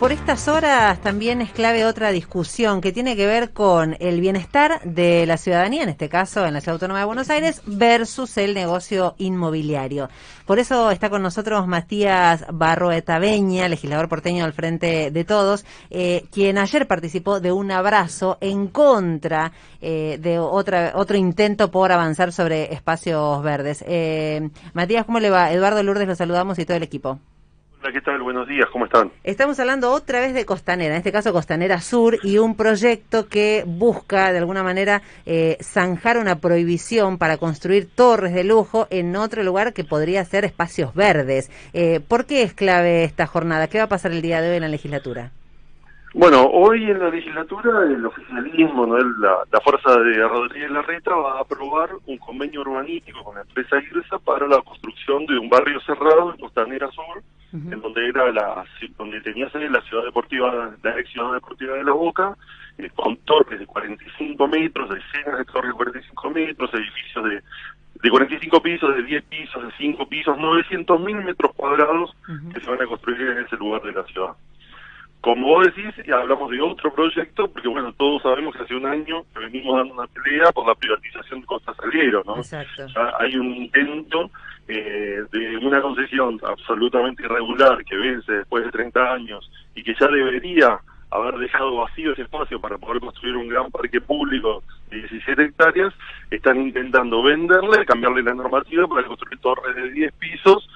Por estas horas también es clave otra discusión que tiene que ver con el bienestar de la ciudadanía, en este caso en la Ciudad Autónoma de Buenos Aires, versus el negocio inmobiliario. Por eso está con nosotros Matías Barroetaveña, legislador porteño del Frente de Todos, eh, quien ayer participó de un abrazo en contra eh, de otra, otro intento por avanzar sobre espacios verdes. Eh, Matías, ¿cómo le va? Eduardo Lourdes, lo saludamos y todo el equipo. Hola, ¿qué tal? Buenos días, ¿cómo están? Estamos hablando otra vez de Costanera, en este caso Costanera Sur, y un proyecto que busca de alguna manera eh, zanjar una prohibición para construir torres de lujo en otro lugar que podría ser espacios verdes. Eh, ¿Por qué es clave esta jornada? ¿Qué va a pasar el día de hoy en la legislatura? Bueno, hoy en la legislatura el oficialismo, ¿no? la, la fuerza de Rodríguez Larreta va a aprobar un convenio urbanístico con la empresa IRSA para la construcción de un barrio cerrado en Costanera Sur, en donde era la donde tenía sede la ciudad deportiva, la ex ciudad deportiva de La Boca, eh, con torres de 45 metros, decenas de torres de 45 metros, edificios de de 45 pisos, de 10 pisos, de 5 pisos, 900 mil metros cuadrados que se van a construir en ese lugar de la ciudad. Como vos decís, hablamos de otro proyecto, porque bueno, todos sabemos que hace un año venimos dando una pelea por la privatización de Costa Salguero, ¿no? Exacto. hay un intento eh, de una concesión absolutamente irregular que vence después de 30 años y que ya debería haber dejado vacío ese espacio para poder construir un gran parque público de 17 hectáreas, están intentando venderle, cambiarle la normativa para construir torres de 10 pisos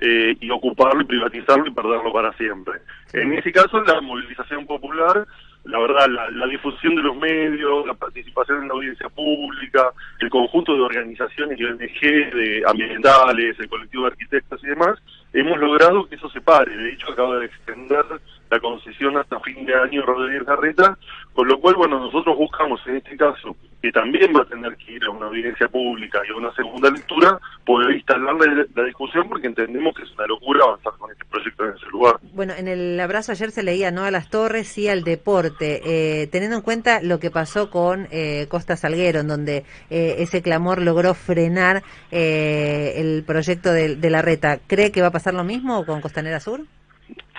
eh, y ocuparlo y privatizarlo y perderlo para siempre. En ese caso, la movilización popular la verdad, la, difusión de los medios, la participación en la audiencia pública, el conjunto de organizaciones y ONG de ambientales, el colectivo de arquitectos y demás, hemos logrado que eso se pare. De hecho, acaba de extender la concesión hasta fin de año Rodríguez Garreta, con lo cual, bueno, nosotros buscamos en este caso, que también va a tener que ir a una audiencia pública y a una segunda lectura, poder instalar la, discusión porque entendemos que es una locura avanzar con este proyecto en ese lugar. Bueno, en el abrazo ayer se leía no a las torres, sí al deporte, eh, teniendo en cuenta lo que pasó con eh, Costa Salguero, en donde eh, ese clamor logró frenar el proyecto de la reta, ¿cree que va a pasar lo mismo con Costanera Sur?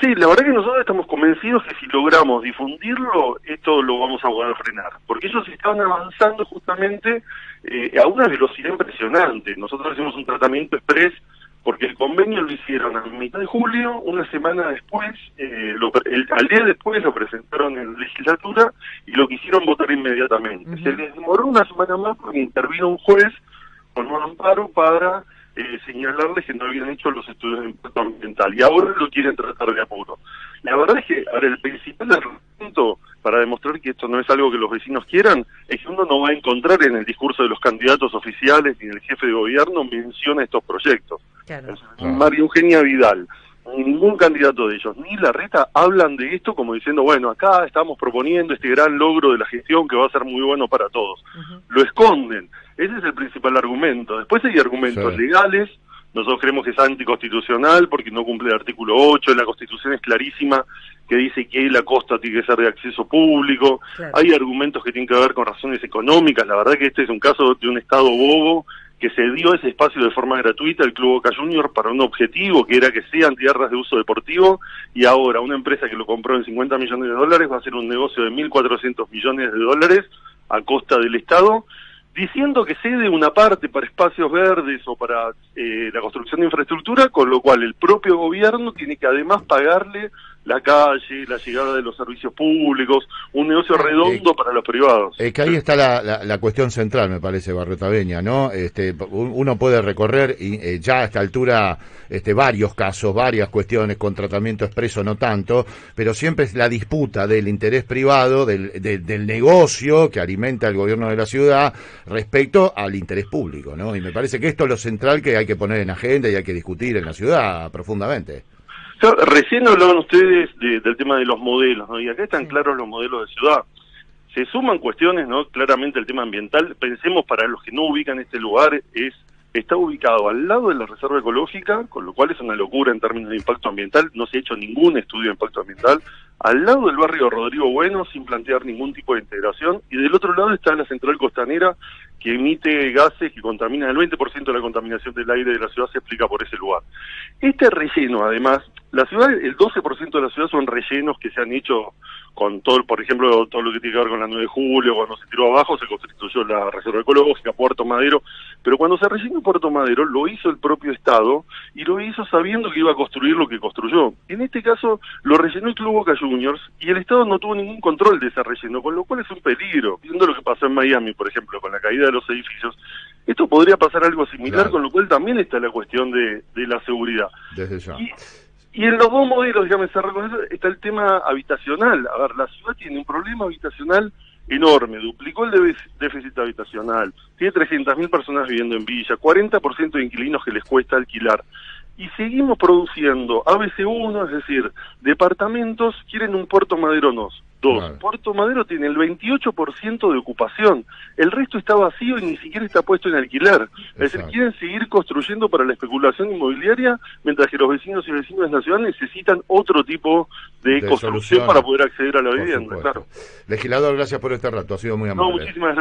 Sí, la verdad que nosotros estamos convencidos que si logramos difundirlo, esto lo vamos a poder frenar, porque ellos estaban avanzando justamente eh, a una velocidad impresionante. Nosotros hacemos un tratamiento express porque el convenio lo hicieron a mitad de julio, una semana después, eh, al día después lo presentaron en la legislatura y lo quisieron votar inmediatamente. Se les demoró una semana más porque intervino un juez con un amparo para eh, señalarles que no habían hecho los estudios de impacto ambiental y ahora lo quieren tratar de apuro. La verdad es que ahora el principal argumento para demostrar que esto no es algo que los vecinos quieran es que uno no va a encontrar en el discurso de los candidatos oficiales ni el jefe de gobierno menciona estos proyectos. María Eugenia Vidal, ningún candidato de ellos, ni la reta, hablan de esto como diciendo, bueno, acá estamos proponiendo este gran logro de la gestión que va a ser muy bueno para todos. Lo esconden. Ese es el principal argumento. Después hay argumentos legales. Nosotros creemos que es anticonstitucional porque no cumple el artículo 8. La Constitución es clarísima que dice que la costa tiene que ser de acceso público. Hay argumentos que tienen que ver con razones económicas. La verdad que este es un caso de un Estado bobo que se dio ese espacio de forma gratuita al Club Boca Junior para un objetivo que era que sean tierras de uso deportivo y ahora una empresa que lo compró en 50 millones de dólares va a hacer un negocio de 1.400 millones de dólares a costa del Estado diciendo que cede una parte para espacios verdes o para eh, la construcción de infraestructura, con lo cual el propio gobierno tiene que además pagarle la calle, la llegada de los servicios públicos, un negocio eh, redondo para los privados. Es que ahí está la, la, cuestión central, me parece, Barretaveña, ¿no? Este, uno puede recorrer y, eh, ya a esta altura este, varios casos, varias cuestiones con tratamiento expreso, no tanto, pero siempre es la disputa del interés privado, del, del negocio que alimenta el gobierno de la ciudad respecto al interés público, ¿no? Y me parece que esto es lo central que hay que poner en agenda y hay que discutir en la ciudad profundamente. Recién hablaban ustedes del tema de los modelos, ¿no? Y acá están claros los modelos de ciudad. Se suman cuestiones, ¿no? Claramente el tema ambiental. Pensemos para los que no ubican este lugar, es está ubicado al lado de la reserva ecológica, con lo cual es una locura en términos de impacto ambiental. No se ha hecho ningún estudio de impacto ambiental. Al lado del barrio Rodrigo Bueno, sin plantear ningún tipo de integración. Y del otro lado está la central costanera, que emite gases que contaminan el 20% de la contaminación del aire de la ciudad, se explica por ese lugar. Este relleno, además, la ciudad, el 12% de la ciudad son rellenos que se han hecho con todo, por ejemplo, todo lo que tiene que ver con la 9 de julio, cuando se tiró abajo se constituyó la Reserva Ecológica, Puerto Madero, pero cuando se rellenó Puerto Madero lo hizo el propio Estado y lo hizo sabiendo que iba a construir lo que construyó. En este caso lo rellenó el Club Boca Juniors y el Estado no tuvo ningún control de ese relleno, con lo cual es un peligro. Viendo lo que pasó en Miami, por ejemplo, con la caída de los edificios, esto podría pasar algo similar, con lo cual también está la cuestión de, de la seguridad. Desde ya. Y en los dos modelos, ya me con eso, está el tema habitacional. A ver, la ciudad tiene un problema habitacional enorme, duplicó el déficit habitacional, tiene 300.000 personas viviendo en Villa, 40% de inquilinos que les cuesta alquilar. Y seguimos produciendo ABC1, es decir, departamentos quieren un Puerto Madero Dos, Puerto Madero tiene el 28% de ocupación, el resto está vacío y ni siquiera está puesto en alquiler. Es decir, quieren seguir construyendo para la especulación inmobiliaria, mientras que los vecinos y vecinos de la ciudad necesitan otro tipo de, construcción para poder acceder a la vivienda. Claro. Legislador, gracias por este rato, ha sido muy amable. No, muchísimas